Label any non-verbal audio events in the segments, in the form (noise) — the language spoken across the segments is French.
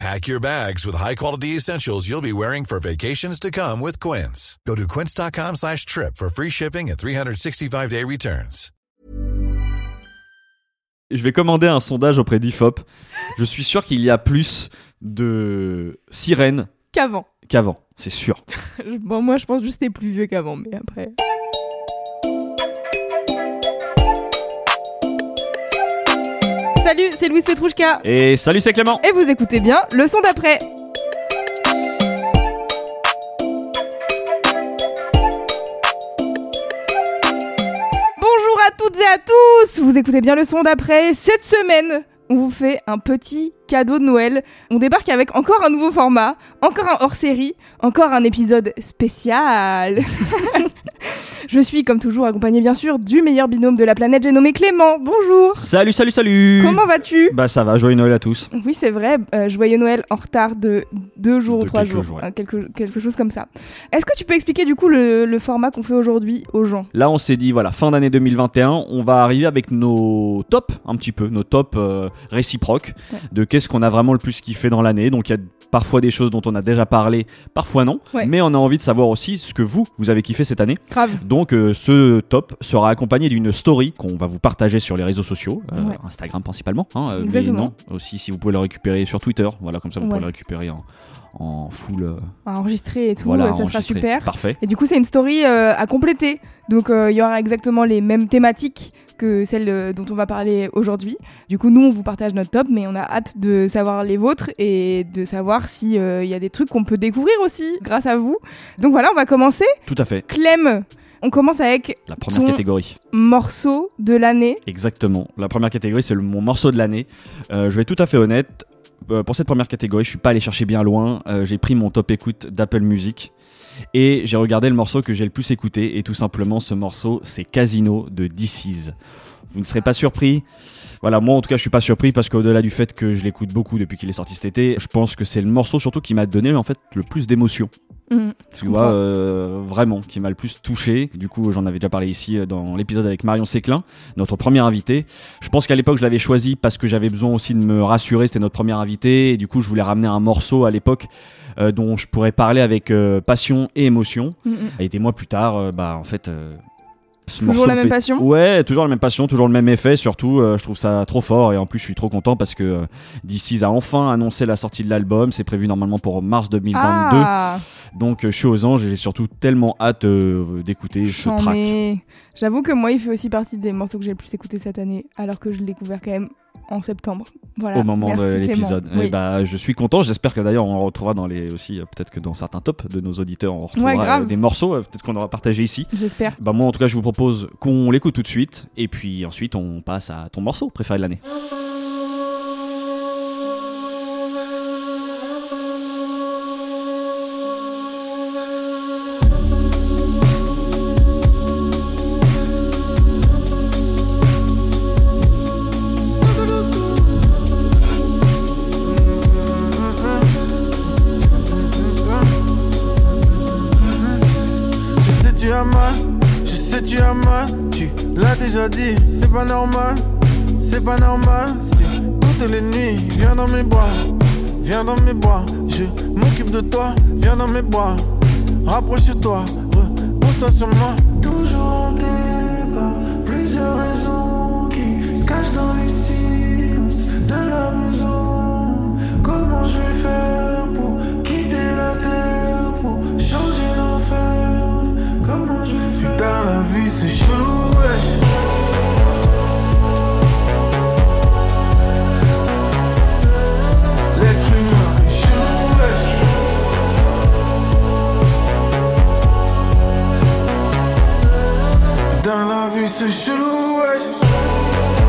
Pack your bags with high-quality essentials you'll be wearing for vacations to come with Quince. Go to quince.com slash trip for free shipping and 365-day returns. Je vais commander un sondage auprès d'IFOP. Je suis sûr qu'il y a plus de sirènes Qu'avant. qu'avant, c'est sûr. (laughs) Bon, moi, je pense juste que c'était plus vieux qu'avant, mais après. Salut, c'est Louise Petrouchka. Et salut, c'est Clément Et vous écoutez bien le son d'après. Bonjour à toutes et à tous Vous écoutez bien le son d'après. Cette semaine, on vous fait un petit cadeau de Noël. On débarque avec encore un nouveau format, encore un hors-série, encore un épisode spécial. (laughs) Je suis, comme toujours, accompagnée bien sûr du meilleur binôme de la planète, j'ai nommé Clément. Bonjour Salut, salut, salut Comment vas-tu? Bah ça va, joyeux Noël à tous. Oui, c'est vrai, euh, joyeux Noël en retard de deux jours De ou trois quelques jours, jours, ouais. hein, quelque, quelque chose comme ça. Est-ce que tu peux expliquer du coup le, le format qu'on fait aujourd'hui aux gens? Là, on s'est dit, voilà, fin d'année 2021, on va arriver avec nos tops, un petit peu, nos tops euh, réciproques, Ouais. de qu'est-ce qu'on a vraiment le plus kiffé dans l'année. Donc, il y a parfois des choses dont on a déjà parlé, parfois non. Ouais. Mais on a envie de savoir aussi ce que vous, vous avez kiffé cette année. Grave. Donc, euh, ce top sera accompagné d'une story qu'on va vous partager sur les réseaux sociaux, euh, Ouais. Instagram principalement. hein, euh, mais non, aussi si vous pouvez le récupérer sur Twitter. Voilà, comme ça, vous Ouais. pouvez le récupérer en, en full. euh, À enregistrer et tout, voilà, ça sera enregistré. super. Parfait. Et du coup, c'est une story à compléter. Donc, il y aura exactement les mêmes thématiques que celles euh, dont on va parler aujourd'hui. Du coup, nous, on vous partage notre top, mais on a hâte de savoir les vôtres et de savoir s'il y a des trucs qu'on peut découvrir aussi grâce à vous. Donc voilà, on va commencer. Tout à fait. Clem, on commence avec La première Ton- catégorie. morceau de l'année. Exactement. La première catégorie, c'est mon morceau de l'année. Euh, je vais être tout à fait honnête. Euh, pour cette première catégorie, je suis pas allé chercher bien loin. Euh, j'ai pris mon top écoute d'Apple Music et j'ai regardé le morceau que j'ai le plus écouté. Et tout simplement, ce morceau, c'est Casino de DC's. Vous ne serez pas surpris. Voilà, moi en tout cas, je suis pas surpris parce qu'au-delà du fait que je l'écoute beaucoup depuis qu'il est sorti cet été, je pense que c'est le morceau surtout qui m'a donné en fait le plus d'émotion. Mm. Tu vois, euh, vraiment, qui m'a le plus touché. Du coup, j'en avais déjà parlé ici euh, dans l'épisode avec Marion Séclin, notre première invitée. Je pense qu'à l'époque, je l'avais choisi parce que j'avais besoin aussi de me rassurer. C'était notre première invitée. Et du coup, je voulais ramener un morceau à l'époque euh, dont je pourrais parler avec euh, passion et émotion. Mm, mm. Et des mois plus tard, euh, bah, en fait. Toujours la me même fait- passion Ouais, toujours la même passion, toujours le même effet. Surtout, euh, je trouve ça trop fort. Et en plus, je suis trop content parce que euh, DC's a enfin annoncé la sortie de l'album. C'est prévu normalement pour mars 2022. Ah, Donc euh, je suis aux anges et j'ai surtout tellement hâte d'écouter ce track. J'avoue que moi, il fait aussi partie des morceaux que j'ai le plus écouté cette année, alors que je l'ai découvert quand même en septembre. Voilà. Au moment Merci, de l'épisode. Oui. Et bah, je suis content. J'espère que d'ailleurs on retrouvera dans les aussi euh, peut-être que dans certains tops de nos auditeurs on retrouvera Ouais, euh, des morceaux. euh, peut-être qu'on aura partagé ici. J'espère. Bah moi en tout cas je vous propose qu'on l'écoute tout de suite et puis ensuite on passe à ton morceau préféré de l'année. Déjà dit, c'est pas normal, c'est pas normal, si toutes les nuits, viens dans mes bras, viens dans mes bras, je m'occupe de toi, viens dans mes bras, rapproche-toi, repose-toi sur moi. Toujours en débat, plusieurs raisons qui se cachent dans les silences de la maison. Comment je vais faire pour quitter la terre, pour changer l'enfer? Comment je vais faire? C'est chelou, ouais.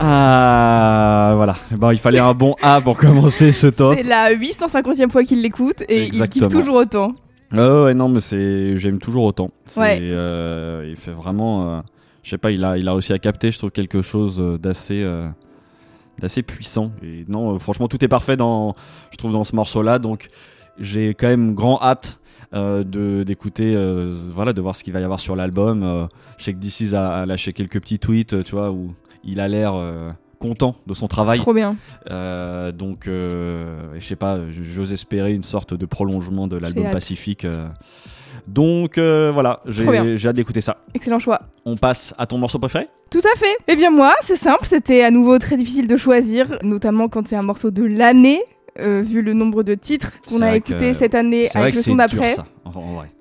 Ah, voilà. Bon, il fallait un bon A pour (laughs) commencer ce top. C'est la 850e fois qu'il l'écoute et il Exactement. kiffe toujours autant. Ah ouais, non, mais c'est, j'aime toujours autant. C'est, Ouais. euh, il fait vraiment, euh, je sais pas, il a, il a réussi à capter, je trouve quelque chose euh, d'assez, euh, d'assez puissant. Et non, euh, franchement, tout est parfait dans, je trouve, dans ce morceau-là. Donc, j'ai quand même grand hâte. d'écouter voilà de voir ce qu'il va y avoir sur l'album je sais que DC's a, a lâché quelques petits tweets tu vois où il a l'air content de son travail Trop bien. euh, donc, euh, je sais pas, j'ose espérer une sorte de prolongement de l'album. Pacifique. euh. Donc voilà, j'ai hâte d'écouter ça. Excellent choix. On passe à ton morceau préféré? Tout à fait. Eh bien moi, c'est simple, c'était à nouveau très difficile de choisir, notamment quand c'est un morceau de l'année, euh, vu le nombre de titres qu'on a écoutés cette année avec le son d'après.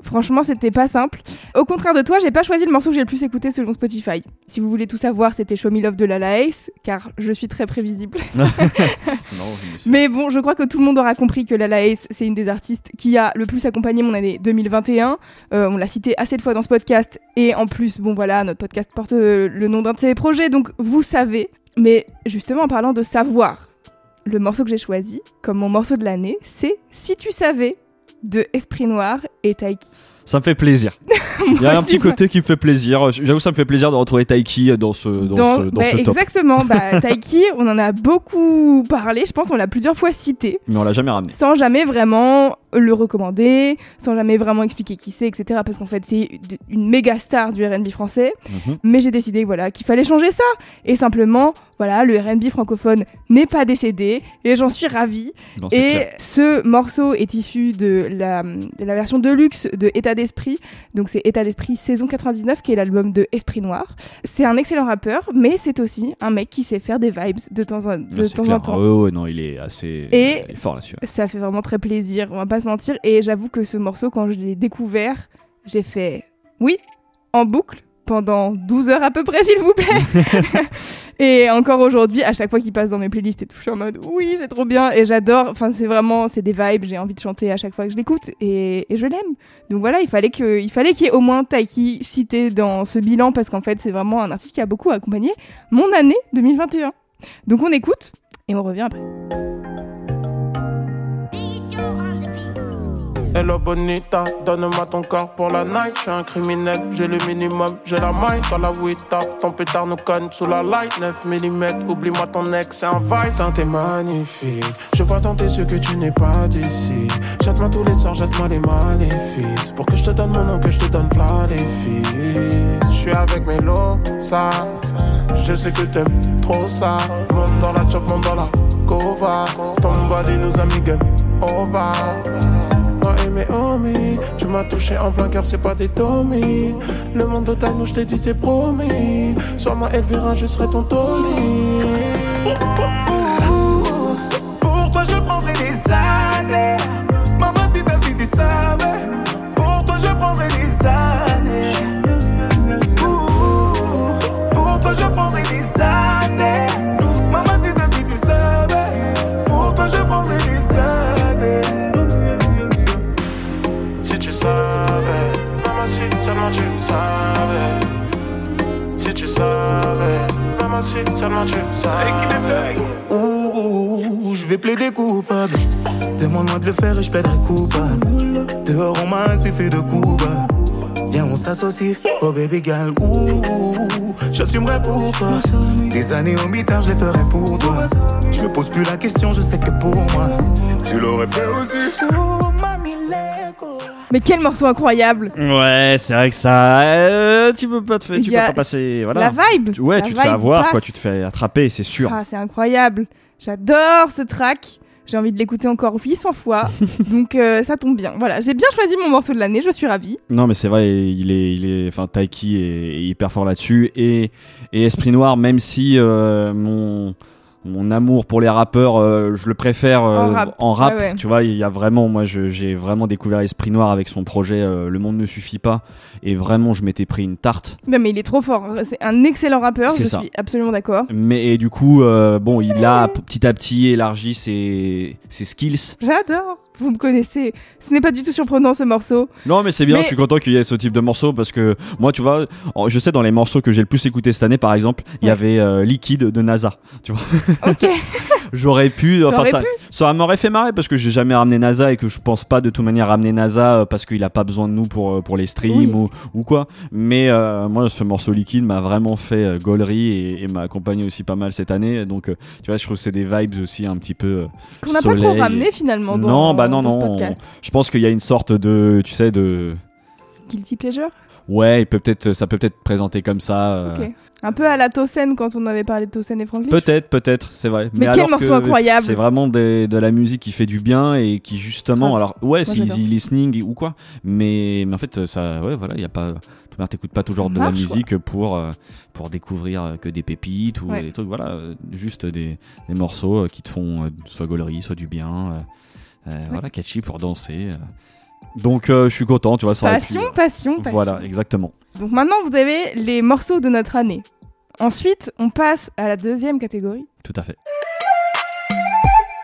Franchement, c'était pas simple. Au contraire de toi, j'ai pas choisi le morceau que j'ai le plus écouté selon Spotify. Si vous voulez tout savoir, c'était Show Me Love de Lala Ace, car je suis très prévisible. (laughs) Non, (laughs) Mais bon, je crois que tout le monde aura compris que Lala Ace, c'est une des artistes qui a le plus accompagné mon année 2021. Euh, on l'a cité assez de fois dans ce podcast. Et en plus, bon voilà, notre podcast porte euh, le nom d'un de ses projets, donc vous savez. Mais justement, en parlant de savoir, le morceau que j'ai choisi comme mon morceau de l'année, c'est Si tu savais de Esprit Noir et Taiki. Ça me fait plaisir. (laughs) Il y a un petit côté qui me fait plaisir. J'avoue, ça me fait plaisir de retrouver Taiki dans ce, dans Dans- ce, dans bah, ce top. exactement, bah, (laughs) Taiki, on en a beaucoup parlé, je pense on l'a plusieurs fois cité. Mais on l'a jamais ramené. sans jamais vraiment le recommander, sans jamais vraiment expliquer qui c'est, etc. Parce qu'en fait, c'est une méga star du RB français. Mhm. Mais j'ai décidé voilà, qu'il fallait changer ça. Et simplement, voilà, le RB francophone n'est pas décédé. Et j'en suis ravie. Non, Et clair. ce morceau est issu de la, de la version deluxe de État d'Esprit. Donc c'est État d'Esprit saison 99, qui est l'album de Esprit Noir. C'est un excellent rappeur, mais c'est aussi un mec qui sait faire des vibes de temps en, de temps, clair. en temps. Ouais, non, il est assez. Et- il est fort là-dessus. Ça fait vraiment très plaisir, on va pas se mentir. Et j'avoue que ce morceau, quand je l'ai découvert, j'ai fait oui, en boucle, pendant 12 heures à peu près, s'il vous plaît. (laughs) et encore aujourd'hui, à chaque fois qu'il passe dans mes playlists et tout, je suis en mode oui, c'est trop bien. Et j'adore, enfin, c'est vraiment, c'est des vibes, j'ai envie de chanter à chaque fois que je l'écoute. Et, et je l'aime. Donc voilà, il fallait que- il fallait qu'il y ait au moins Taiki cité dans ce bilan, parce qu'en fait, c'est vraiment un artiste qui a beaucoup accompagné mon année 2021. Donc on écoute et on revient après. Hello bonita, donne-moi ton corps pour la night. Je suis un criminel, j'ai le minimum, j'ai la maille. Dans la top, ton pétard nous conne sous la light. 9 mm, oublie-moi ton ex, c'est un vice. Teint, t'es magnifique. Je vois dans tes yeux que tu n'es pas d'ici. Jette-moi tous les soirs, jette-moi les maléfices. Pour que je te donne mon nom, que je te donne v'là les fils. Je suis avec lots, ça. Je sais que t'aimes trop ça. Monte dans la chop, monte dans la cova. Ton body nous a mis game over. Mes homies, tu m'as touché en plein cœur, c'est pas des Tommy. Le monde total, nous je t'ai dit, c'est promis. Sois ma Elvira, je serai ton Tony. Seulement tu savais. Ouh, je vais plaider coupable. Demande-moi de le faire et je plaiderai coupable. Dehors, on m'a assez fait de coups. Viens, on s'associe, oh baby girl. Ouh, j'assumerai pour toi. Des années au mitard, je les ferai pour toi. Je me pose plus la question, je sais que pour moi, tu l'aurais fait aussi. Mais quel morceau incroyable Ouais, c'est vrai que ça. euh, tu peux pas te faire. Tu peux pas passer. Voilà. La vibe Tu- Ouais, La tu te fais vibe avoir, quoi. Tu te fais attraper, c'est sûr. Ah, c'est incroyable. J'adore ce track. J'ai envie de l'écouter encore 800 fois. (laughs) donc euh, ça tombe bien. Voilà, j'ai bien choisi mon morceau de l'année, je suis ravie. Non, mais c'est vrai, il est, il est, enfin, Taiki est, est hyper fort là-dessus et, et Esprit Noir, même si euh, mon mon amour pour les rappeurs, euh, je le préfère euh, En rap. Ouais, ouais. Tu vois, il y a vraiment, moi, j'ai vraiment découvert Esprit Noir avec son projet euh, Le Monde ne suffit pas et vraiment, je m'étais pris une tarte. Non mais il est trop fort. C'est un excellent rappeur, je ça. suis absolument d'accord. Mais et du coup, euh, bon, il a petit à petit élargi ses, ses skills. J'adore. Vous me connaissez. Ce n'est pas du tout surprenant ce morceau. Non, mais c'est bien, Mais- je suis content qu'il y ait ce type de morceau parce que moi, tu vois, je sais dans les morceaux que j'ai le plus écouté cette année, par exemple, il y avait euh, Liquide de NASA. Tu vois, Ok. (laughs) j'aurais pu, enfin, ça, pu ça m'aurait fait marrer parce que j'ai jamais ramené NASA et que je pense pas de toute manière ramener NASA euh, parce qu'il a pas besoin de nous pour, euh, pour les streams Oui. ou, ou quoi. Mais euh, moi, ce morceau Liquide m'a vraiment fait gaulerie et, et m'a accompagné aussi pas mal cette année. Donc, tu vois, je trouve que c'est des vibes aussi un petit peu. Qu'on n'a pas trop ramené finalement dans, non, bah non, dans ce non. Je pense qu'il y a une sorte de, tu sais, de. Guilty pleasure? Ouais, il peut peut-être, ça peut peut-être présenter comme ça. euh. Un peu à la Tosen quand on avait parlé de Tosen et Franklin. Peut-être, peut-être, c'est vrai. Mais quel alors morceau incroyable. C'est vraiment des- de la musique qui fait du bien et qui justement, alors ouais, c'est easy listening ou quoi, mais, mais en fait ça, ouais, voilà, il y a pas, t'écoutes pas toujours de marche, la musique pour euh, pour découvrir euh, que des pépites ou Ouais. des trucs, voilà, juste des, des morceaux qui te font soit gaulerie, soit du bien, euh, voilà, catchy pour danser. euh. Donc euh, je suis content, tu vois, ça pu- Passion, passion, passion. Voilà, exactement. Donc maintenant, vous avez les morceaux de notre année. Ensuite, on passe à la deuxième catégorie. Tout à fait.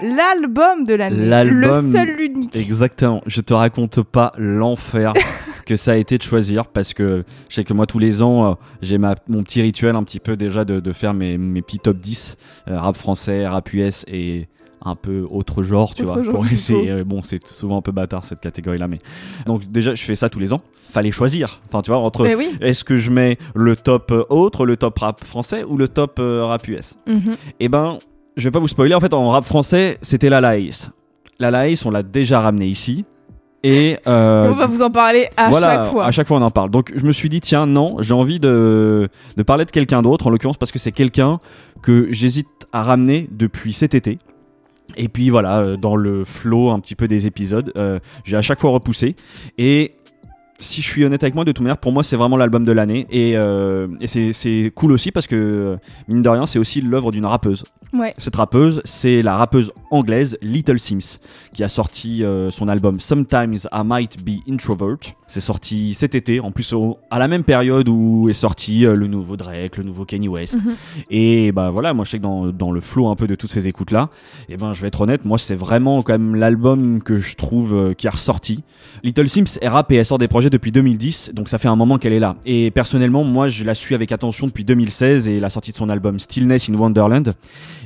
L'album de l'année. Le seul, l'unique. Exactement. Je te raconte pas l'enfer (laughs) que ça a été de choisir parce que je sais que moi tous les ans euh, j'ai ma mon petit rituel un petit peu déjà de, de faire mes, mes petits top 10 euh, rap français, rap US et un peu autre genre, tu Autre vois. genre, pour du essayer. coup. euh, bon, c'est souvent un peu bâtard cette catégorie-là, mais donc déjà je fais ça tous les ans. Fallait choisir. Enfin, tu vois, entre Mais oui. est-ce que je mets le top euh, autre, le top rap français ou le top euh, rap US Mhm. eh ben, je vais pas vous spoiler. En fait, en rap français, c'était la Laïs. La Laïs, on l'a déjà ramené ici. Et euh, On va vous en parler à voilà, chaque fois. à chaque fois on en parle. Donc je me suis dit tiens non, j'ai envie de, de parler de quelqu'un d'autre en l'occurrence parce que c'est quelqu'un que j'hésite à ramener depuis cet été. Et puis voilà, euh, dans le flow un petit peu des épisodes, euh, j'ai à chaque fois repoussé. Et si je suis honnête avec moi, de toute manière, pour moi, c'est vraiment l'album de l'année. Et, euh, c'est- cool aussi parce que, mine de rien, c'est aussi l'œuvre d'une rappeuse. Ouais. Cette rappeuse, c'est la rappeuse anglaise Little Sims, qui a sorti euh, son album Sometimes I Might Be Introvert. C'est sorti cet été, en plus au- à la même période où est sorti euh, le nouveau Drake, le nouveau Kanye West. Mhm. Et bah voilà, moi je sais que dans, dans le flow un peu de toutes ces écoutes là, et ben je vais être honnête, moi c'est vraiment quand même l'album que je trouve euh, qui est ressorti. Little Sims est rap et elle sort des projets depuis 2010, donc ça fait un moment qu'elle est là. Et personnellement, moi je la suis avec attention depuis 2016 et la sortie de son album Stillness in Wonderland.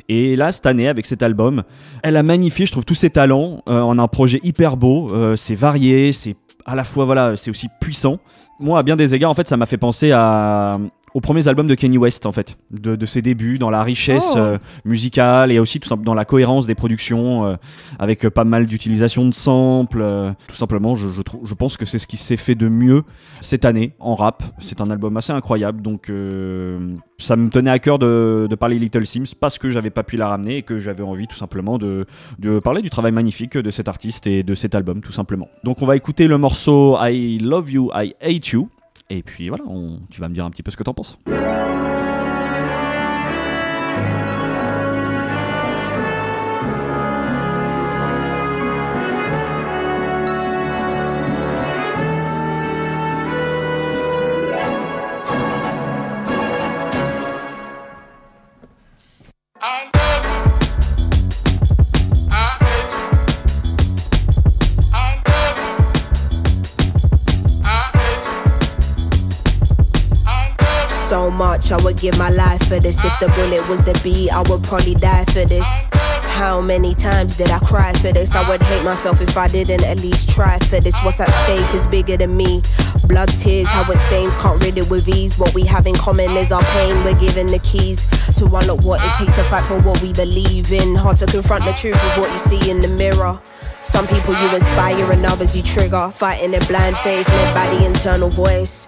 Et là, cette année, avec cet album, elle a magnifié, je trouve, tous ses talents euh, en un projet hyper beau. Euh, c'est varié, c'est à la fois, voilà, c'est aussi puissant. Moi, à bien des égards, en fait, ça m'a fait penser à aux premiers albums de Kanye West, en fait, de, de ses débuts, dans la richesse Oh. euh, musicale et aussi tout simple dans la cohérence des productions, euh, avec euh, pas mal d'utilisation de samples. euh, tout simplement, je, je, trouve, je pense que c'est ce qui s'est fait de mieux cette année en rap. C'est un album assez incroyable, donc ça me tenait à cœur de, de parler Little Sims parce que j'avais pas pu la ramener et que j'avais envie tout simplement de, de parler du travail magnifique de cet artiste et de cet album tout simplement. Donc on va écouter le morceau I Love You, I Hate You. Et puis voilà, tu vas me dire un petit peu ce que t'en penses. Much I would give my life for this. If the bullet was the beat, I would probably die for this. How many times did I cry for this? I would hate myself if I didn't at least try for this. What's at stake is bigger than me. Blood, tears, how it stains, can't rid it with ease. What we have in common is our pain. We're given the keys to unlock what it takes to fight for what we believe in. Hard to confront the truth of what you see in the mirror. Some people you inspire and others you trigger. Fighting in blind faith led by the internal voice.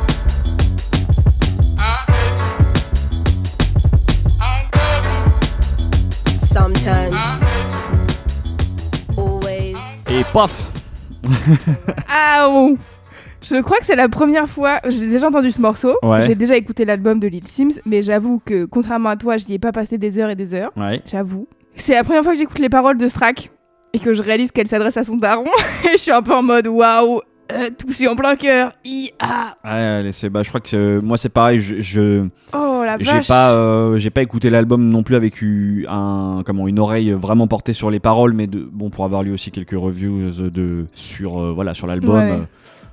Paf Ah Je crois que c'est la première fois. J'ai déjà entendu ce morceau. Ouais. J'ai déjà écouté l'album de Lil Sims, mais j'avoue que contrairement à toi, je n'y ai pas passé des heures et des heures. Ouais. J'avoue. C'est la première fois que j'écoute les paroles de Strack et que je réalise qu'elle s'adresse à son daron. (laughs) et je suis un peu en mode waouh, euh, touché en plein cœur. IA. Ouais, c'est- bah, je crois que c'est- moi c'est pareil. Je, je- Oh la j'ai pas, euh, j'ai pas écouté l'album non plus avec un, comment, une oreille vraiment portée sur les paroles, mais de, bon pour avoir lu aussi quelques reviews de sur, euh, voilà, sur l'album. Ouais.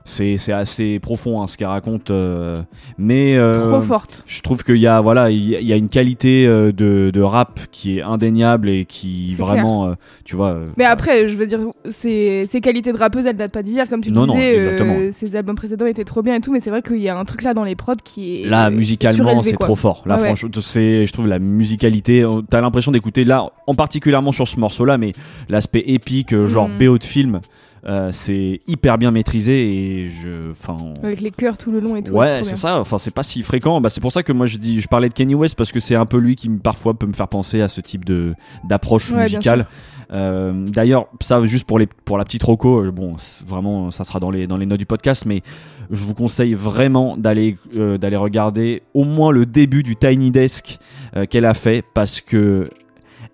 C'est c'est assez profond hein, ce qu'elle raconte, euh, mais euh, Trop forte. Je trouve qu'il y a voilà, il y a- il y a une qualité euh, de, de rap qui est indéniable et qui vraiment, tu vois. Mais après, je veux dire, ses, ses qualités de rappeuse, elles datent pas d'hier, comme tu Non, non, disais. exactement. euh, ses albums précédents étaient trop bien et tout, mais c'est vrai qu'il y a un truc là dans les prods qui est. Là, musicalement, c'est trop fort. Là, ouais. franchement, c'est, je trouve la musicalité. T'as l'impression d'écouter là, en particulièrement sur ce morceau-là, mais l'aspect épique, genre Mm. BO de film, euh, c'est hyper bien maîtrisé et je, enfin. Avec les chœurs tout le long et tout. Ouais, c'est ça. Enfin, c'est pas si fréquent. Bah, c'est pour ça que moi je dis, je parlais de Kanye West parce que c'est un peu lui qui parfois peut me faire penser à ce type de d'approche Ouais, musicale. Euh, D'ailleurs, ça juste pour les pour la petite roco. euh, Bon, vraiment, ça sera dans les dans les notes du podcast, mais je vous conseille vraiment d'aller euh, d'aller regarder au moins le début du Tiny Desk euh, qu'elle a fait parce que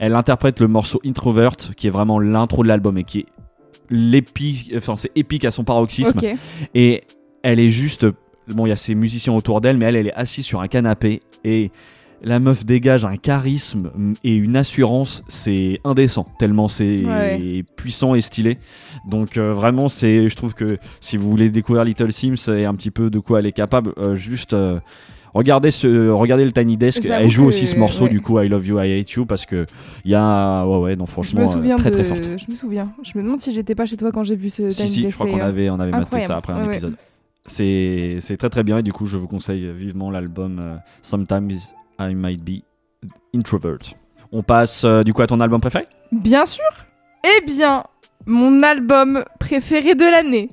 elle interprète le morceau Introvert qui est vraiment l'intro de l'album et qui est l'épique, enfin c'est épique à son paroxysme. Et elle est juste. Bon, il y a ses musiciens autour d'elle, mais elle, elle est assise sur un canapé. Et la meuf dégage un charisme et une assurance, c'est indécent, tellement c'est Ouais. puissant et stylé. Donc, euh, vraiment, c'est, je trouve que si vous voulez découvrir Little Sims et un petit peu de quoi elle est capable, euh, juste. euh, Regardez, ce, regardez le Tiny Desk. Elle joue que- aussi ce morceau, ouais. du coup, I Love You, I Hate You, parce que il y a. Ouais, ouais, non, Je franchement, me euh, souviens très de... très forte. Je me souviens. Je me demande si j'étais pas chez toi quand j'ai vu ce Si, Tiny si, Desk je crois qu'on d'ailleurs. avait, on avait maté ça après un Ouais, ouais. épisode. C'est c'est très très bien et du coup je vous conseille vivement l'album euh, Sometimes I Might Be Introvert. On passe euh, du coup à ton album préféré? Bien sûr. Eh bien, mon album préféré de l'année.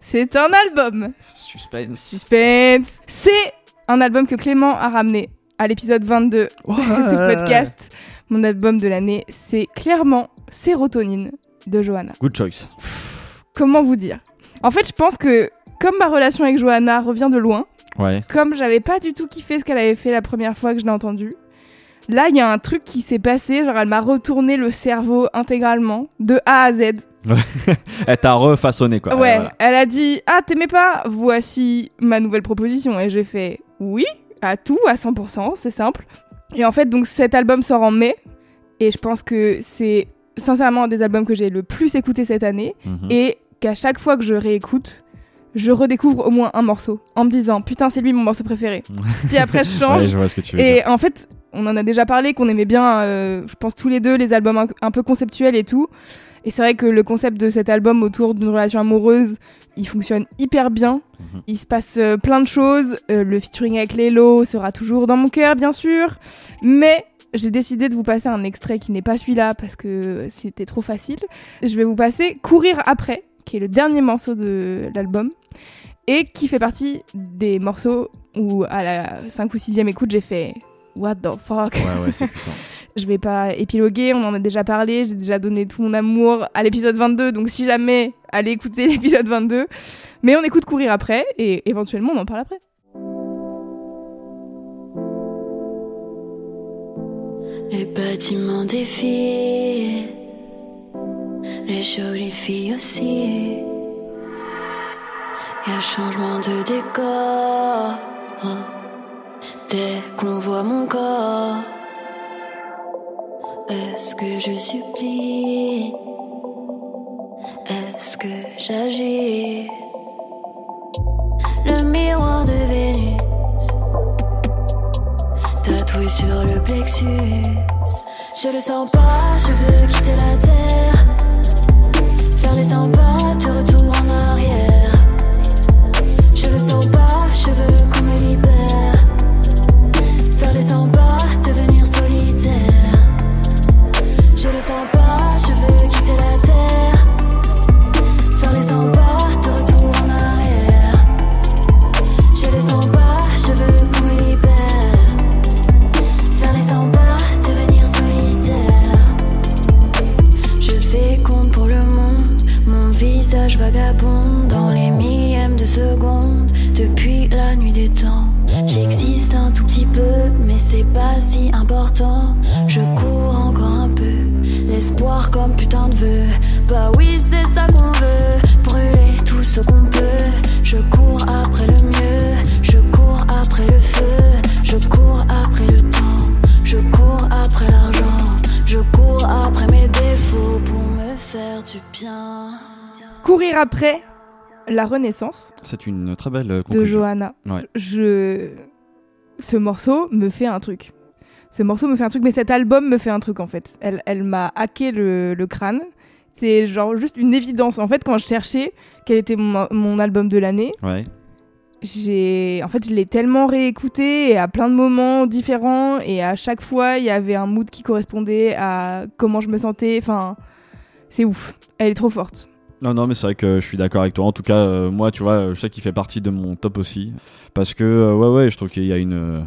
C'est un album. Suspense. Suspense. C'est un album que Clément a ramené à l'épisode 22 (laughs) de ce podcast. Mon album de l'année, c'est clairement Sérotonine de Johanna. Good choice. Comment vous dire? En fait, je pense que comme ma relation avec Johanna revient de loin, Ouais. comme j'avais pas du tout kiffé ce qu'elle avait fait la première fois que je l'ai entendue, là il y a un truc qui s'est passé, genre elle m'a retourné le cerveau intégralement, de A à Z. (laughs) Elle t'a refaçonné quoi. ouais, Voilà. elle a dit Ah, t'aimais pas? Voici ma nouvelle proposition. Et j'ai fait Oui, à tout, à 100%, c'est simple. Et en fait, donc cet album sort en mai. Et je pense que c'est sincèrement un des albums que j'ai le plus écouté cette année. Mhm. Et qu'à chaque fois que je réécoute, je redécouvre au moins un morceau en me disant Putain, c'est lui mon morceau préféré. (laughs) Puis après, je change. Ouais, je vois ce que tu veux dire. Et en fait, on en a déjà parlé, qu'on aimait bien, euh, je pense tous les deux, les albums un, un peu conceptuels et tout. Et c'est vrai que le concept de cet album autour d'une relation amoureuse, il fonctionne hyper bien. Mhm. Il se passe euh, plein de choses. Euh, le featuring avec Lélo sera toujours dans mon cœur, bien sûr. Mais j'ai décidé de vous passer un extrait qui n'est pas celui-là parce que c'était trop facile. Je vais vous passer Courir après, qui est le dernier morceau de l'album. Et qui fait partie des morceaux où, à la 5 ou 6ème écoute, j'ai fait What the fuck? Ouais, ouais, c'est puissant. (laughs) Je vais pas épiloguer, on en a déjà parlé, j'ai déjà donné tout mon amour à l'épisode 22, donc si jamais, allez écouter (laughs) l'épisode 22. Mais on écoute courir après, et éventuellement on en parle après. Les bâtiments les jolies filles aussi. Y a changement de décor dès qu'on voit mon corps. Est-ce que je supplie? Est-ce que j'agis? Le miroir de Vénus tatoué sur le plexus. Je le sens pas, je veux quitter la terre. Faire les 100 Renaissance C'est une très belle euh, de conclusion. Johanna. Ouais. Je... Ce morceau me fait un truc. Ce morceau me fait un truc, mais cet album me fait un truc en fait. Elle, elle m'a hacké le, le crâne. C'est genre juste une évidence. En fait, quand je cherchais quel était mon, mon album de l'année, Ouais. j'ai en fait je l'ai tellement réécouté et à plein de moments différents et à chaque fois il y avait un mood qui correspondait à comment je me sentais enfin c'est ouf elle est trop forte Non, non, mais c'est vrai que je suis d'accord avec toi. En tout cas, euh, moi, tu vois, je sais qu'il fait partie de mon top aussi. Parce que, euh, ouais, ouais, je trouve qu'il y a une. euh,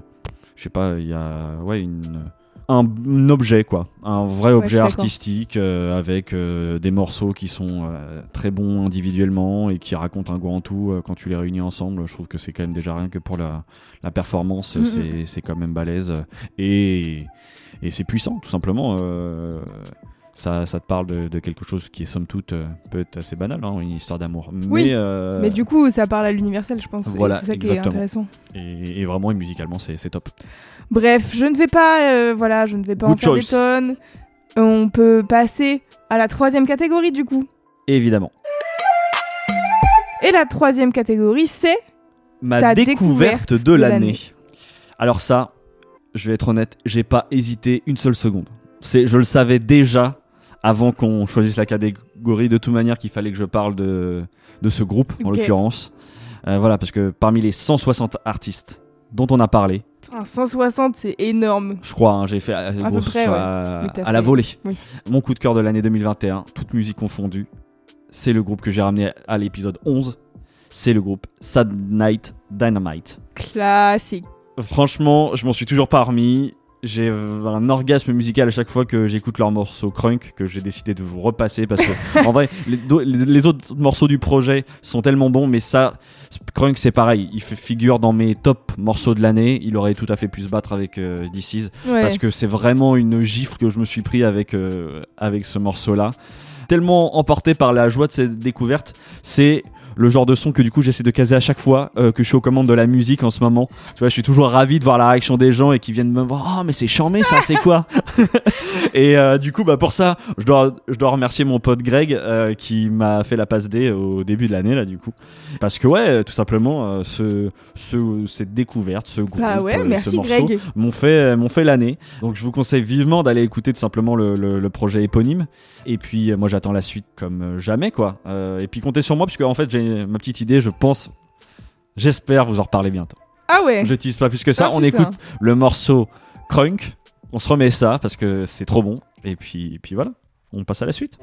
je sais pas, il y a. Ouais, une. Un, un objet, quoi. Un vrai je objet artistique euh, avec des morceaux qui sont très bons individuellement et qui racontent un grand tout quand tu les réunis ensemble. Je trouve que c'est quand même déjà rien que pour la, la performance, c'est- c'est quand même balèze. Et, et c'est puissant, tout simplement. Ça, ça te parle de, de quelque chose qui est somme toute euh, peut être assez banal, hein, une histoire d'amour. Oui, mais, euh, mais du coup ça parle à l'universel je pense voilà, c'est ça qui exactement. est intéressant et, et vraiment, et musicalement, c'est top. bref je ne vais pas euh, voilà je ne vais pas en faire des tonnes on peut passer à la troisième catégorie du coup Évidemment. et la troisième catégorie c'est Ma Ta découverte, découverte de de l'année. l'année. Alors ça, je vais être honnête, j'ai pas hésité une seule seconde. C'est, je le savais déjà avant qu'on choisisse la catégorie de toute manière qu'il fallait que je parle de, de ce groupe en l'occurrence. Euh, voilà, parce que parmi les 160 artistes dont on a parlé, Putain, 160 c'est énorme je crois, hein, j'ai fait à, grosse- près, à, t'as à la volée. oui. Mon coup de cœur de l'année 2021, toute musique confondue, c'est le groupe que j'ai ramené à l'épisode 11. C'est le groupe Sad Night Dynamite. classique Franchement, je m'en suis toujours pas remis. J'ai un orgasme musical à chaque fois que j'écoute leur morceau Crunk que j'ai décidé de vous repasser parce que (laughs) en vrai les, autres morceaux du projet sont tellement bons mais ça Crunk c'est pareil il fait figure dans mes top morceaux de l'année il aurait tout à fait pu se battre avec euh, This Is ouais. parce que c'est vraiment une gifle que je me suis pris avec, euh, avec ce morceau-là. Tellement emporté par la joie de cette découverte, c'est le genre de son que du coup j'essaie de caser à chaque fois euh, que je suis aux commandes de la musique en ce moment. Tu vois, je suis toujours ravi de voir la réaction des gens et qui viennent me voir. Oh, mais c'est charmé ça, c'est quoi (laughs) Et euh, du coup, bah pour ça, je dois, je dois remercier mon pote Greg euh, qui m'a fait la passe D au début de l'année là du coup, parce que ouais, tout simplement, ce, ce, cette découverte, ce groupe, bah ouais euh, ce merci morceau, Greg m'ont fait, m'ont fait l'année. Donc je vous conseille vivement d'aller écouter tout simplement le, le- le projet éponyme. Et puis moi j'attends la suite comme jamais quoi. Et puis comptez sur moi parce que en fait j'ai ma petite idée, je pense, j'espère vous en reparler bientôt. ah ouais Je tease pas plus que ça. Ah, on putain. écoute le morceau Crunk. On se remet ça parce que c'est trop bon. Et puis, et puis voilà, on passe à la suite.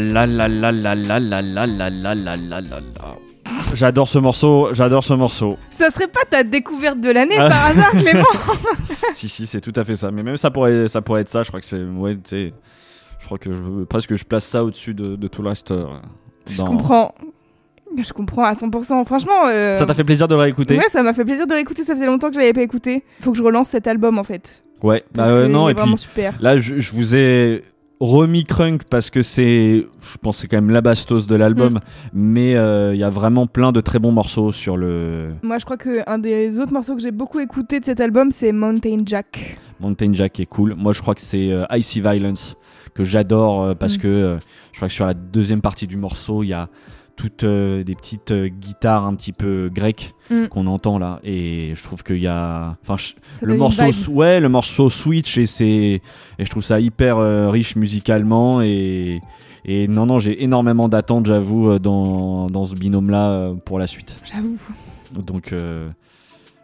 Là là là là là là là là là là là là là là là là. J'adore ce morceau, j'adore ce morceau. ça serait pas ta découverte de l'année Ah. par hasard Clément si si, c'est tout à fait ça. Mais même ça pourrait, ça pourrait être ça. Je crois que c'est, ouais, tu sais, Je crois que je, presque je place ça au-dessus de, de tout le reste. euh, Je dans- comprends. Je comprends à 100%. Franchement. euh, Ça t'a fait plaisir de le réécouter Ouais, ça m'a fait plaisir de réécouter. Ça faisait longtemps que je l'avais pas écouté. Faut que je relance cet album en fait. Ouais, bah euh, non, il est et puis vraiment super. là, je, je vous ai remis Crunk parce que c'est, je pense, c'est quand même la bastos de l'album, Mm. mais euh, il y a vraiment plein de très bons morceaux sur le Moi, je crois que un des autres morceaux que j'ai beaucoup écouté de cet album, c'est Mountain Jack. Mountain Jack est cool. Moi, je crois que c'est euh, Icy Violence que j'adore euh, parce Mm. que je crois que sur la deuxième partie du morceau, il y a toutes euh, des petites euh, guitares un petit peu grecques Mm. qu'on entend là, et je trouve qu'il y a, enfin, je- le morceau, ouais, le morceau switch et c'est, et je trouve ça hyper euh, riche musicalement et et non non, j'ai énormément d'attentes, j'avoue, dans dans ce binôme là pour la suite. J'avoue. Donc euh,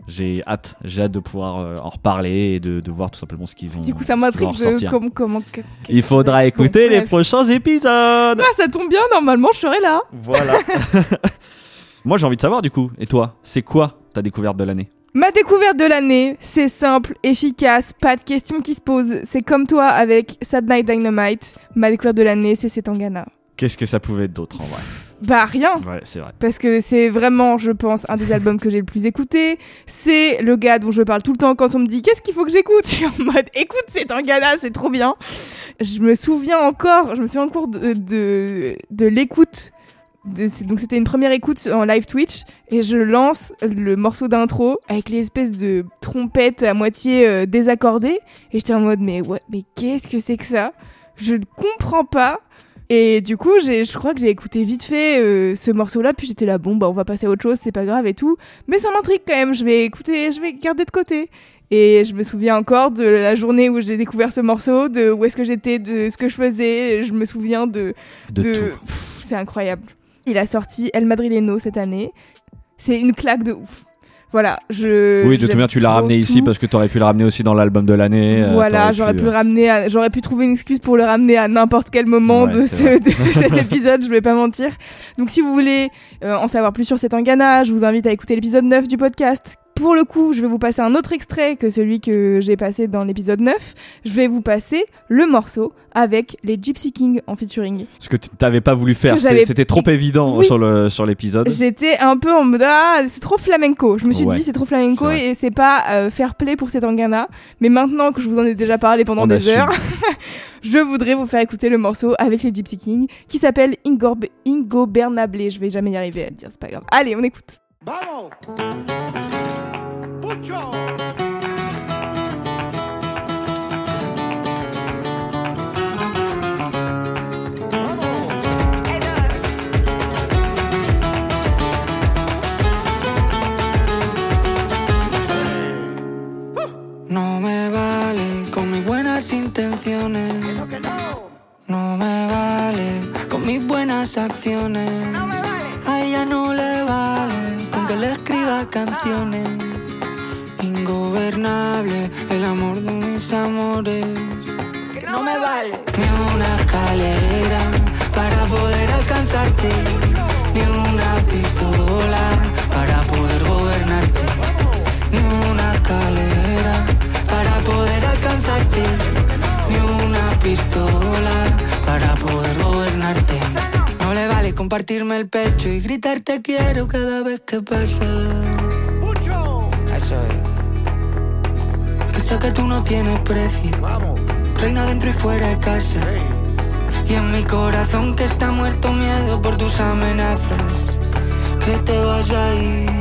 j'ai hâte, j'ai hâte de pouvoir euh, en reparler et de, de voir tout simplement ce qu'ils vont. Du coup, ça m'intrigue de ressortir. comment. Il faudra Bon, écouter les prochains épisodes. Ah, ça tombe bien, normalement, je serai là. Voilà. (laughs) (laughs) Moi, j'ai envie de savoir du coup. Et toi, c'est quoi ta découverte de l'année? Ma découverte de l'année, c'est simple, efficace, pas de questions qui se posent. C'est comme toi avec Sad Night Dynamite. Ma découverte de l'année, c'est Setangana. Qu'est-ce que ça pouvait être d'autre en vrai? Bah rien Ouais, c'est vrai. Parce que c'est vraiment, je pense, un des albums que j'ai le plus écouté. C'est le gars dont je parle tout le temps quand on me dit qu'est-ce qu'il faut que j'écoute? Je suis en mode écoute, c'est un gars c'est trop bien. Je me souviens encore, je me souviens encore de, de, de l'écoute. De- donc c'était une première écoute en live Twitch et je lance le morceau d'intro avec les espèces de trompettes à moitié euh, désaccordées et j'étais en mode mais ouais mais qu'est-ce que c'est que ça? Je ne comprends pas et du coup, j'ai, je crois que j'ai écouté vite fait euh, ce morceau-là, puis j'étais là, bon, bah on va passer à autre chose, c'est pas grave et tout. Mais ça m'intrigue quand même, je vais écouter, je vais garder de côté. Et je me souviens encore de la journée où j'ai découvert ce morceau, de où est-ce que j'étais, de ce que je faisais. Je me souviens de. De, tout. Pff, c'est incroyable. Il a sorti El Madrileno cette année. C'est une claque de ouf. Voilà, je. oui, de toute manière, tu l'as ramené ici parce que t'aurais pu le ramener aussi dans l'album de l'année. euh, Voilà, j'aurais pu, euh, le ramener, à- j'aurais pu trouver une excuse pour le ramener à n'importe quel moment Ouais, de, ce, de (laughs) cet épisode, je vais pas mentir. Donc si vous voulez euh, en savoir plus sur cet engana, je vous invite à écouter l'épisode 9 du podcast. Pour le coup, je vais vous passer un autre extrait que celui que j'ai passé dans l'épisode 9. Je vais vous passer le morceau avec les Gypsy Kings en featuring. Ce que tu t'avais pas voulu faire. C'était trop évident Oui. sur le sur l'épisode. J'étais un peu en mode ah c'est trop flamenco. Je me suis Ouais. dit c'est trop flamenco et c'est pas euh, fair play pour cet Angana. Mais maintenant que je vous en ai déjà parlé pendant On des assume. heures, (laughs) je voudrais vous faire écouter le morceau avec les Gypsy Kings qui s'appelle Ingo, Ingo Bernable. Je vais jamais y arriver à le dire, c'est pas grave. Allez, on écoute. Vamos. No me vale con mis buenas intenciones. No me vale con mis buenas acciones. A ella no le vale con que le escriba canciones. Ingobernable el amor de mis amores. No me vale ni una escalera para poder alcanzarte. Ni una pistola para poder gobernarte. Ni una escalera para poder alcanzarte. Ni una pistola para poder gobernarte. No le vale compartirme el pecho y gritar te quiero cada vez que pasa. Eso es. Que tú no tienes precio. Reina dentro y fuera de casa. Y en mi corazón que está muerto miedo por tus amenazas. Que te vas a ir.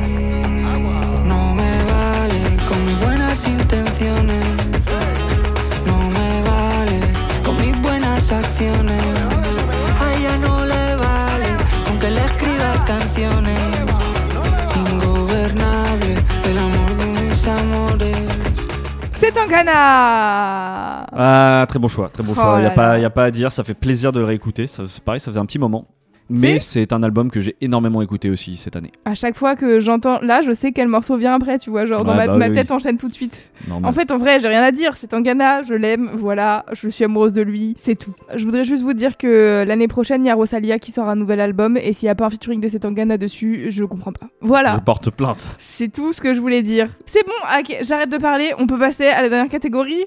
Ah, très bon choix, très bon Oh choix. Il y a pas là. y a pas à dire, ça fait plaisir de le réécouter. Ça, c'est pareil, ça faisait un petit moment. Mais c'est un album que j'ai énormément écouté aussi cette année. À chaque fois que j'entends, là, je sais quel morceau vient après, tu vois, genre dans Ouais, ma, bah ma oui, tête oui. enchaîne tout de suite. Normal. En fait, en vrai, j'ai rien à dire. C'est Tangana, je l'aime, voilà, je suis amoureuse de lui, c'est tout. Je voudrais juste vous dire que l'année prochaine, il y a Rosalia qui sort un nouvel album, et s'il n'y a pas un featuring de cet Tangana dessus, je comprends pas. Voilà. Je porte plainte. C'est tout ce que je voulais dire. C'est bon, j'arrête de parler, on peut passer à la dernière catégorie?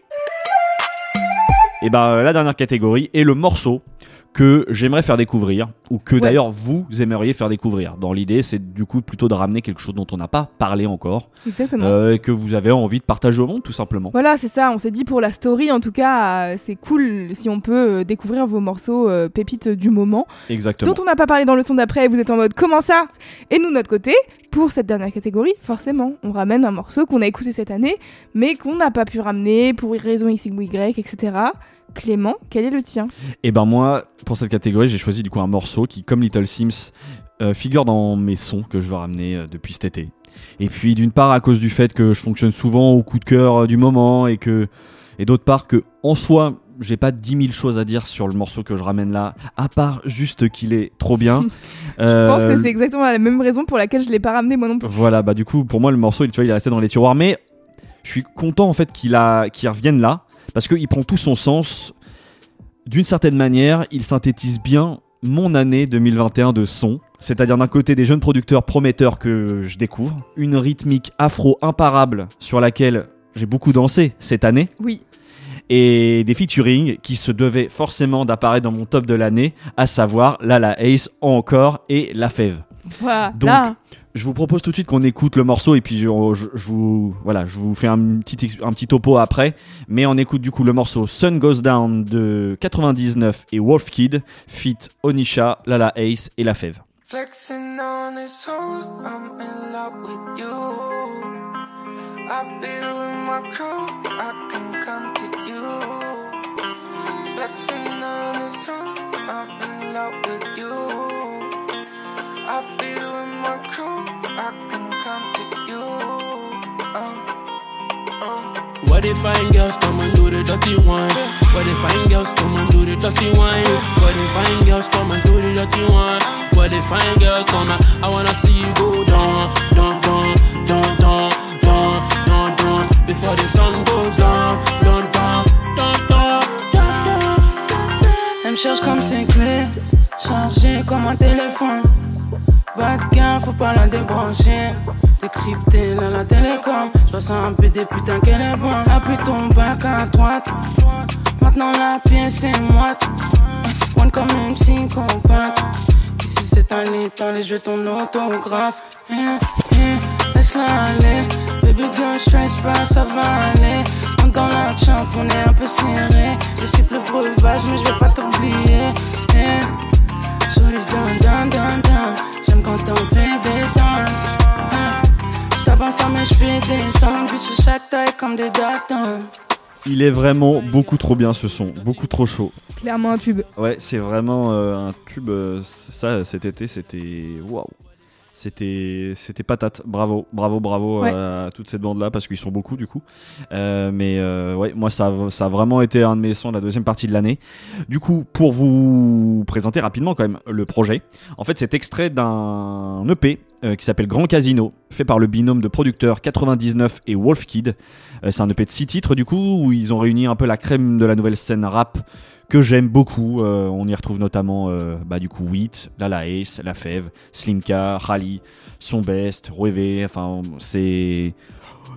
Et ben la dernière catégorie est le morceau que j'aimerais faire découvrir ou que Ouais. d'ailleurs vous aimeriez faire découvrir. Dans l'idée, c'est du coup plutôt de ramener quelque chose dont on n'a pas parlé encore Exactement. euh, et que vous avez envie de partager au monde tout simplement. Voilà, c'est ça. On s'est dit pour la story, en tout cas, euh, c'est cool si on peut euh, découvrir vos morceaux euh, pépites du moment, Exactement. dont on n'a pas parlé dans le son d'après. et Vous êtes en mode comment ça? Et nous, de notre côté, pour cette dernière catégorie, forcément, on ramène un morceau qu'on a écouté cette année, mais qu'on n'a pas pu ramener pour raison X ou Y, etc. Clément, quel est le tien? Et ben moi, pour cette catégorie, j'ai choisi du coup un morceau qui, comme Little Sims, euh, figure dans mes sons que je veux ramener euh, depuis cet été. Et puis d'une part à cause du fait que je fonctionne souvent au coup de cœur euh, du moment et que et d'autre part que en soi j'ai pas 10 000 choses à dire sur le morceau que je ramène là, à part juste qu'il est trop bien. (laughs) Je pense que c'est exactement la même raison pour laquelle je l'ai pas ramené moi non plus. Voilà, bah du coup, pour moi, le morceau, il, tu vois, il est resté dans les tiroirs. Mais je suis content en fait qu'il a, qu'il revienne là, parce qu'il prend tout son sens. D'une certaine manière, il synthétise bien mon année 2021 de son, c'est-à-dire d'un côté des jeunes producteurs prometteurs que je découvre, une rythmique afro imparable sur laquelle j'ai beaucoup dansé cette année, Oui. et des featuring qui se devaient forcément d'apparaître dans mon top de l'année, à savoir Lala Ace encore et La Fève. Voilà. Donc, je vous propose tout de suite qu'on écoute le morceau et puis je, vous voilà, je vous fais un petit un petit topo après, mais on écoute du coup le morceau Sun Goes Down de 99 et Wolf Kid feat Onisha, Lala Ace et La Fève. Flexing on hoe, I'm in love with you. I can come to you. Uh. What if fine girls come and do the dirty wine? What if fine girls come and do the dirty wine? What if fine girls come and do the dirty wine? What if fine girls come and I wanna see you go down, down, down, down, down, down, down, down before the sun goes down, down, down, down, down, down. Elle me cherche comme c'est clé, chargé comme un téléphone. De gain, faut pas la débrancher. Décrypter là la télécom. Je ressens un peu des putains qu'elle est bonne. Appuie ton bac à droite. Maintenant la pièce est moite. One comme une psychopathe. Ici c'est un lit, allez, je veux ton autographe. Eh, eh, Laisse-la aller. Baby girl, stress pas, ça va aller. On dans la champ, on est un peu serré. Je plus le breuvage, mais je vais pas t'oublier. Eh. Shorty's down, down, down, down. J'aime quand on fait des. Des chaque taille comme des. Il est vraiment beaucoup trop bien ce son, beaucoup trop chaud. Clairement un tube. Ouais, c'est vraiment euh, un tube. euh, ça, cet été, c'était waouh. C'était, c'était patate. Bravo, bravo, bravo Ouais. euh, à toute cette bande-là parce qu'ils sont beaucoup du coup. Euh, mais euh, ouais, moi ça, a- ça a vraiment été un de mes sons de la deuxième partie de l'année. Du coup, pour vous présenter rapidement quand même le projet, en fait, c'est extrait d'un EP euh, qui s'appelle Grand Casino, fait par le binôme de producteurs 99 et Wolf Kid. Euh, c'est un EP de 6 titres du coup où ils ont réuni un peu la crème de la nouvelle scène rap que j'aime beaucoup. Euh, on y retrouve notamment euh, bah, du coup Wheat, Lala Ace, La Fève, Slimka, Rally, Son Best, Rêvé. Enfin, c'est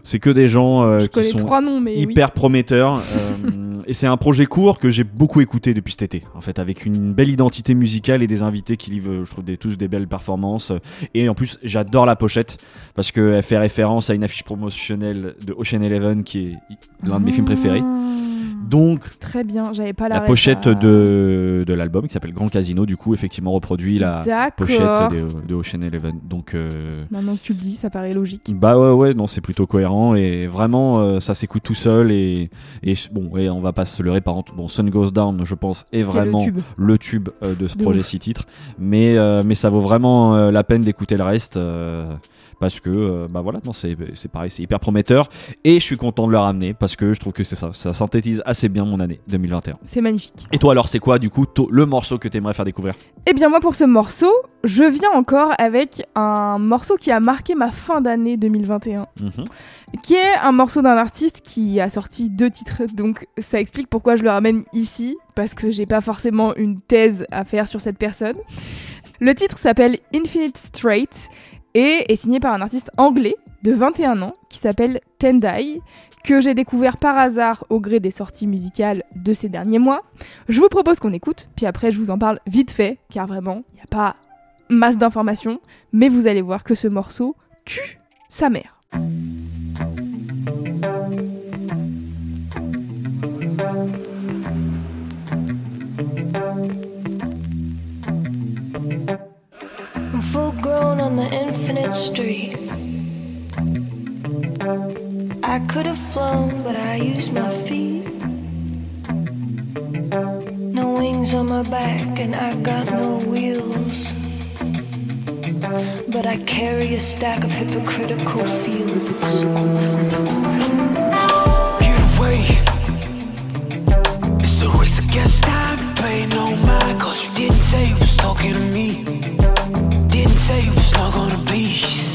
c'est que des gens euh, qui sont trois noms, mais oui. hyper prometteurs. euh, (laughs) et c'est un projet court que j'ai beaucoup écouté depuis cet été, en fait, avec une belle identité musicale et des invités qui livrent, je trouve, des, tous des belles performances. Et en plus, j'adore la pochette parce qu'elle fait référence à une affiche promotionnelle de Ocean Eleven qui est l'un de mes films préférés. Ah. Donc, Très bien, j'avais pas la pochette euh, de, de l'album qui s'appelle Grand Casino, du coup, effectivement, reproduit la pochette de, de Ocean Eleven. Donc, euh, Maintenant que tu le dis, ça paraît logique. bah ouais, ouais, non, c'est plutôt cohérent et vraiment, euh, ça s'écoute tout seul et, et bon, on va pas se leurrer par contre. Bon, Sun Goes Down, je pense, est vraiment le tube. le tube euh, de ce De projet ouf. six titres, mais mais ça vaut vraiment la peine d'écouter le reste parce que euh, bah voilà, non, c'est c'est pareil, c'est hyper prometteur et je suis content de le ramener parce que je trouve que c'est ça, ça synthétise assez bien mon année 2021. C'est magnifique. Et toi alors, c'est quoi du coup le morceau que t'aimerais faire découvrir? Eh bien moi pour ce morceau, je viens encore avec un morceau qui a marqué ma fin d'année 2021, Mhm. qui est un morceau d'un artiste qui a sorti deux titres, donc ça explique pourquoi je le ramène ici, parce que j'ai pas forcément une thèse à faire sur cette personne. Le titre s'appelle Infinite Straight et est signé par un artiste anglais de 21 ans qui s'appelle Tendai, que j'ai découvert par hasard au gré des sorties musicales de ces derniers mois. Je vous propose qu'on écoute, puis après je vous en parle vite fait, car vraiment, il n'y a pas masse d'informations, mais vous allez voir que ce morceau tue sa mère. Full grown on the infinite street. I could have flown, but I used my feet. No wings on my back, and I got no wheels. But I carry a stack of hypocritical feelings. Get away. It's a race against time. Pay no mind, cause you didn't say you was talking to me. Didn't say you was not gonna be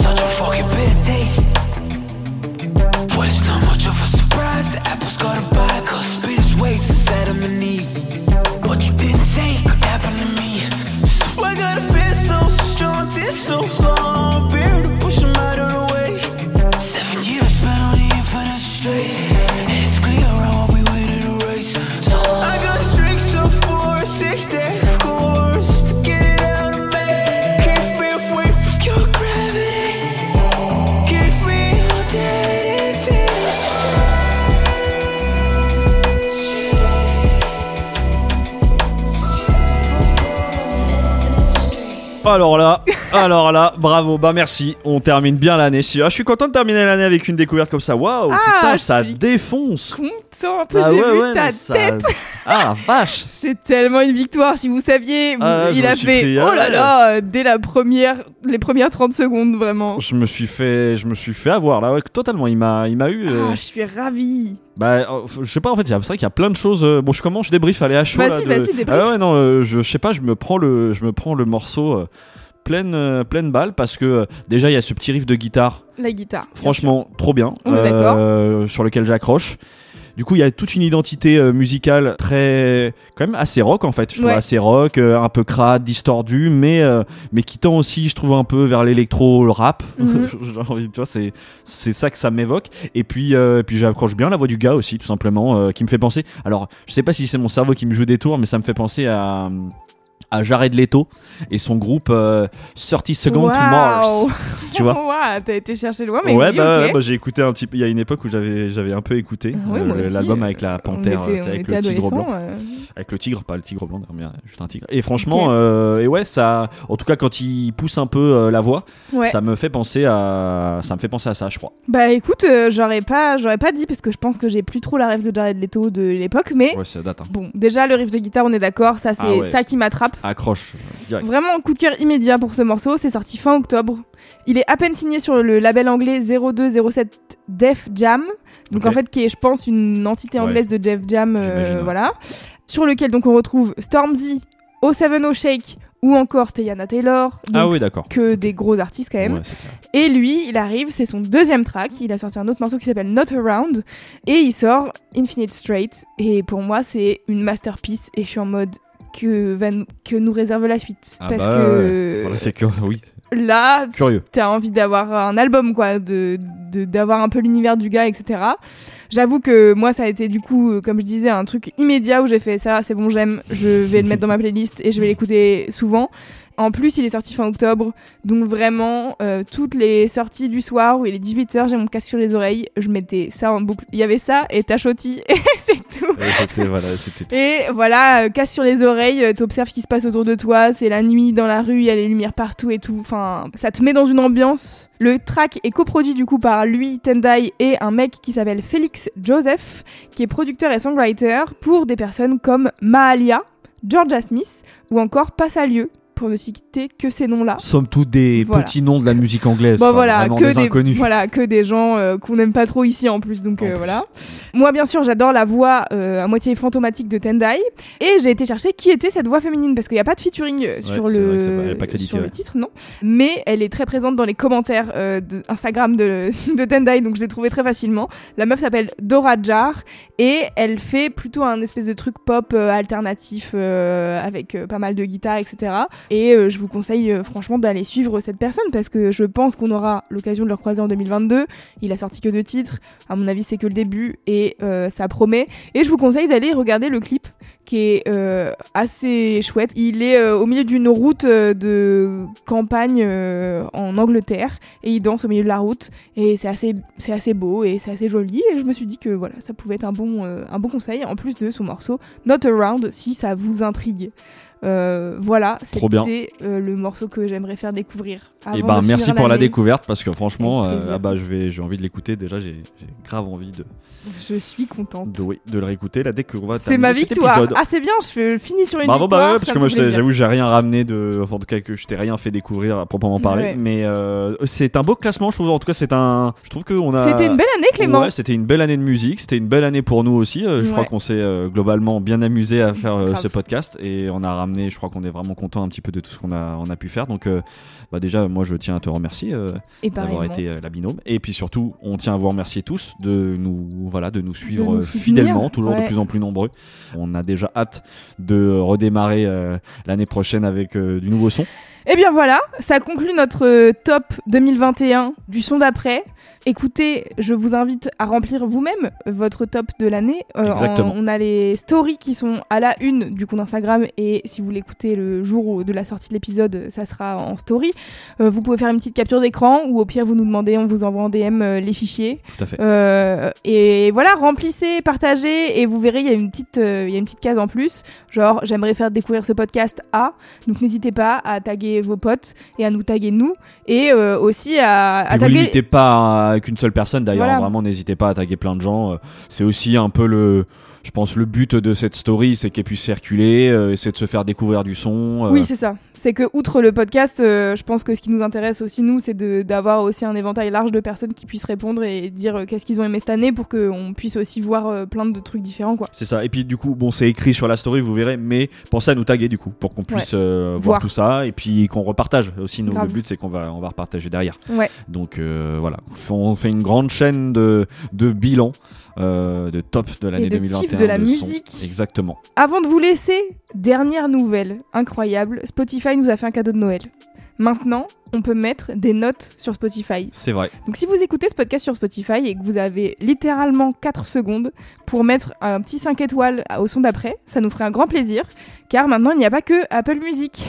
Alors là, alors là, bravo, bah merci. On termine bien l'année. Je je suis content de terminer l'année avec une découverte comme ça. Waouh, Ah, putain, je ça suis défonce. Contente, Ah j'ai ouais, vu ouais, ta ça- tête. (laughs) Ah vache. C'est tellement une victoire, si vous saviez. vous- Ah il a fait, pris, oh là ah. là, euh, dès la première, les premières 30 secondes, vraiment. Je me suis fait, je me suis fait avoir là, ouais, totalement. Il m'a, il m'a eu. euh, Ah, je suis ravie. Bah, euh, je sais pas en fait, c'est vrai qu'il y a plein de choses. euh, bon, je commence, je débrief, allez à chaud. Vas-y, de- vas-y, débrief. Ah ouais, non, euh, je, je sais pas, je me prends le, je me prends le morceau euh, pleine, euh, pleine balle parce que euh, déjà il y a ce petit riff de guitare, La guitare. bien franchement trop bien, On est d'accord. euh, sur lequel j'accroche. Du coup, il y a toute une identité euh, musicale très, quand même assez rock en fait. Je trouve Ouais. assez rock, euh, un peu crade, distordu, mais euh, mais qui tend aussi, je trouve un peu vers l'électro, le rap. (laughs) J'ai envie, tu vois, c'est c'est ça que ça m'évoque. Et puis puis j'accroche bien la voix du gars aussi, tout simplement, qui me fait penser. Alors, je sais pas si c'est mon cerveau qui me joue des tours, mais ça me fait penser à à Jared Leto et son groupe euh, 30 Seconds to Waouh. Mars. (laughs) Tu vois Waouh, t'as été chercher loin, mais ouais, oui, bah, ok. bah, j'ai écouté un petit peu. Il y a une époque où j'avais j'avais un peu écouté euh, l'album euh, avec la panthère, était- avec le tigre blanc, euh. avec le tigre, pas le tigre blanc, mais juste un tigre. Et franchement, euh, et ouais, ça, en tout cas quand il pousse un peu euh, la voix, Ouais. ça me fait penser à, ça me fait penser à ça, je crois. Bah écoute, euh, j'aurais pas, j'aurais pas dit parce que je pense que j'ai plus trop la rêve de Jared Leto de l'époque, mais Ouais, ça date. hein. bon, déjà le riff de guitare, on est d'accord, ça c'est Ah ouais. ça qui m'attrape. Accroche. euh, direct. Vraiment coup de cœur immédiat pour ce morceau, c'est sorti fin octobre. Il est à peine signé sur le label anglais 0207 Def Jam, donc Ok. en fait qui est je pense une entité Ouais. anglaise de Def Jam, euh, voilà, sur lequel donc on retrouve Stormzy, O7O Shake ou encore Teyana Taylor. Ah oui, d'accord. Que des gros artistes quand même. Ouais. Et lui, il arrive, c'est son deuxième track. Il a sorti un autre morceau qui s'appelle Not Around. Et il sort Infinite Straight. Et pour moi, c'est une masterpiece. Et je suis en mode que, va nous- que nous réserve la suite. Ah Parce bah, que ouais. C'est que (laughs) oui. là, Curieux. t'as envie d'avoir un album, quoi, de de- d'avoir un peu l'univers du gars, etc. J'avoue que moi, ça a été du coup, euh, comme je disais, un truc immédiat où j'ai fait ça, c'est bon, j'aime, je vais le mettre dans ma (laughs) playlist et je vais l'écouter souvent. En plus, il est sorti fin octobre, donc vraiment, euh, toutes les sorties du soir où il est 18h, j'ai mon casque sur les oreilles, je mettais ça en boucle. Il y avait ça et Tachoti, (laughs) et c'est tout. Ouais, voilà. Et voilà, euh, casse sur les oreilles, euh, t'observes ce qui se passe autour de toi, c'est la nuit dans la rue, il y a les lumières partout et tout. Enfin, ça te met dans une ambiance. Le track est coproduit du coup par lui, Tendai et un mec qui s'appelle Félix Joseph, qui est producteur et songwriter pour des personnes comme Mahalia, Georgia Smith ou encore Passalieu, pour ne citer que ces noms-là. Somme toute des Voilà. petits noms de la musique anglaise. Bon quoi, voilà, que des des, inconnus. voilà, que des gens euh, qu'on n'aime pas trop ici en plus, donc euh, voilà. Moi bien sûr j'adore la voix euh, à moitié fantomatique de Tendai et j'ai été chercher qui était cette voix féminine parce qu'il n'y a pas de featuring sur, le, pas sur titre, non. Mais elle est très présente dans les commentaires de Instagram de, (laughs) de Tendai, donc je l'ai trouvée très facilement. La meuf s'appelle Dora Jar et elle fait plutôt un espèce de truc pop euh, alternatif euh, avec euh, pas mal de guitare, etc. Et euh, je vous conseille euh, franchement d'aller suivre cette personne parce que je pense qu'on aura l'occasion de le recroiser en 2022. Il a sorti que deux titres. À mon avis, c'est que le début et euh, ça promet. Et je vous conseille d'aller regarder le clip qui est assez chouette. Il est au milieu d'une route de campagne en Angleterre et il danse au milieu de la route et c'est assez, c'est assez beau et c'est assez joli et je me suis dit que voilà, ça pouvait être un bon, un bon conseil en plus de son morceau Not Around si ça vous intrigue. Euh, voilà, c'est euh, le morceau que j'aimerais faire découvrir. Et avant ben de merci pour la découverte parce que franchement, euh, ah bah, j'ai envie de l'écouter. Déjà, j'ai grave envie de, Je suis contente. de, oui, de le réécouter, la découvrir. C'est ma victoire. Ah, c'est bien, je finis sur une Bravo, victoire. bah ouais, parce que moi, j'avoue, j'ai rien ramené de. Enfin, en tout cas, que je t'ai rien fait découvrir à proprement parler. Ouais. Mais euh, c'est un beau classement, je trouve. En tout cas, c'est un. Je trouve qu'on a. C'était une belle année, Clément. Ouais, c'était une belle année de musique. C'était une belle année pour nous aussi. Je Ouais. crois qu'on s'est globalement bien amusé à faire ce podcast et on a ramené. Je crois qu'on est vraiment content un petit peu de tout ce qu'on a, on a pu faire. Donc, euh, bah déjà, moi, je tiens à te remercier euh, d'avoir été euh, la binôme. Et puis surtout, on tient à vous remercier tous de nous, voilà, de nous suivre nous fidèlement, toujours de plus en plus nombreux. On a déjà hâte de redémarrer l'année prochaine avec du nouveau son. Et bien voilà, ça conclut notre top 2021 du son d'après. Écoutez, je vous invite à remplir vous-même votre top de l'année. Euh, Exactement. en- on a les stories qui sont à la une du compte Instagram et si vous l'écoutez le jour de la sortie de l'épisode, ça sera en story. Euh, vous pouvez faire une petite capture d'écran ou au pire vous nous demandez, on vous envoie en DM euh, les fichiers. Tout à fait. Et voilà, remplissez, partagez et vous verrez, il y a une petite, il y a une petite case en plus. Genre, j'aimerais faire découvrir ce podcast à. Donc n'hésitez pas à taguer vos potes et à nous taguer nous et aussi à, à Puis vous taguer. limitez pas à qu'une seule personne d'ailleurs, Voilà. vraiment n'hésitez pas à taguer plein de gens. Euh, C'est aussi un peu le, je pense le but de cette story, c'est qu'elle puisse circuler, euh, c'est de se faire découvrir du son. euh, Oui, c'est ça. C'est que outre le podcast, euh, je pense que ce qui nous intéresse aussi nous, c'est d'avoir aussi un éventail large de personnes qui puissent répondre et dire euh, qu'est-ce qu'ils ont aimé cette année pour qu'on puisse aussi voir euh, plein de trucs différents, quoi. C'est ça. Et puis du coup, bon, c'est écrit sur la story, vous verrez, mais pensez à nous taguer du coup pour qu'on puisse euh, voir. Voir. tout ça et puis qu'on repartage. Aussi, nous, le but c'est qu'on va, on va repartager derrière. Ouais. Donc euh, voilà, on fait une grande chaîne de, de bilan. euh, de top de l'année de 2021 kiff de la son. musique. exactement Avant de vous laisser, dernière nouvelle incroyable, Spotify nous a fait un cadeau de Noël. Maintenant, on peut mettre des notes sur Spotify. c'est vrai Donc si vous écoutez ce podcast sur Spotify et que vous avez littéralement 4 secondes pour mettre un petit 5 étoiles au son d'après, ça nous ferait un grand plaisir, car maintenant il n'y a pas que Apple Music.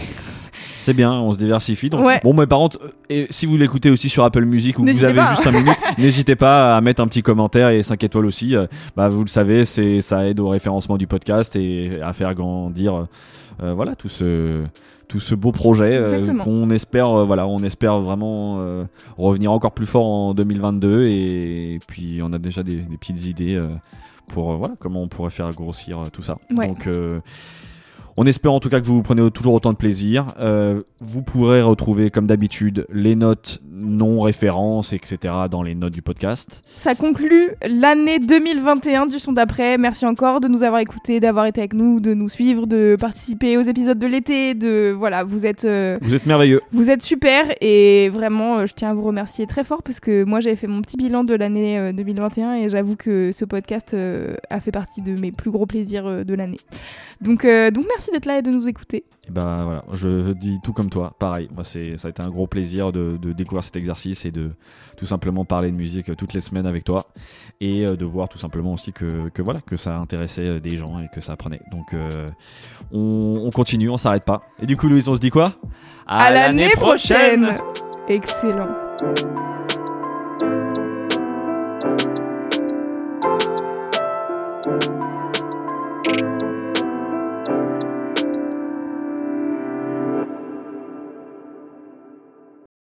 C'est bien, on se diversifie. Donc, Ouais. bon, mais par contre, euh, et si vous l'écoutez aussi sur Apple Music ou que vous avez pas. juste 5 minutes, (laughs) n'hésitez pas à mettre un petit commentaire et 5 étoiles aussi. Euh, Bah, vous le savez, c'est ça aide au référencement du podcast et à faire grandir, euh, voilà, tout ce tout ce beau projet euh, qu'on espère, euh, voilà, on espère vraiment euh, revenir encore plus fort en 2022 et, puis on a déjà des, des petites idées pour voilà comment on pourrait faire grossir tout ça. Ouais. Donc on espère en tout cas que vous prenez toujours autant de plaisir. Euh, vous pourrez retrouver comme d'habitude les notes non références, etc. dans les notes du podcast. Ça conclut l'année 2021 du son d'après. Merci encore de nous avoir écoutés, d'avoir été avec nous, de nous suivre, de participer aux épisodes de l'été, de voilà, vous êtes euh, Vous êtes merveilleux. Vous êtes super et vraiment, euh, je tiens à vous remercier très fort parce que moi j'avais fait mon petit bilan de l'année euh, 2021 et j'avoue que ce podcast a fait partie de mes plus gros plaisirs de l'année. Donc, euh, donc merci d'être là et de nous écouter. Et bah voilà, je dis tout comme toi, pareil. Moi, c'est, ça a été un gros plaisir de, de découvrir cet exercice et de tout simplement parler de musique euh, toutes les semaines avec toi et euh, de voir tout simplement aussi que, que voilà que ça intéressait des gens et que ça apprenait. Donc euh, on, on continue, on s'arrête pas. Et du coup, Louise, on se dit quoi? À l'année prochaine Excellent.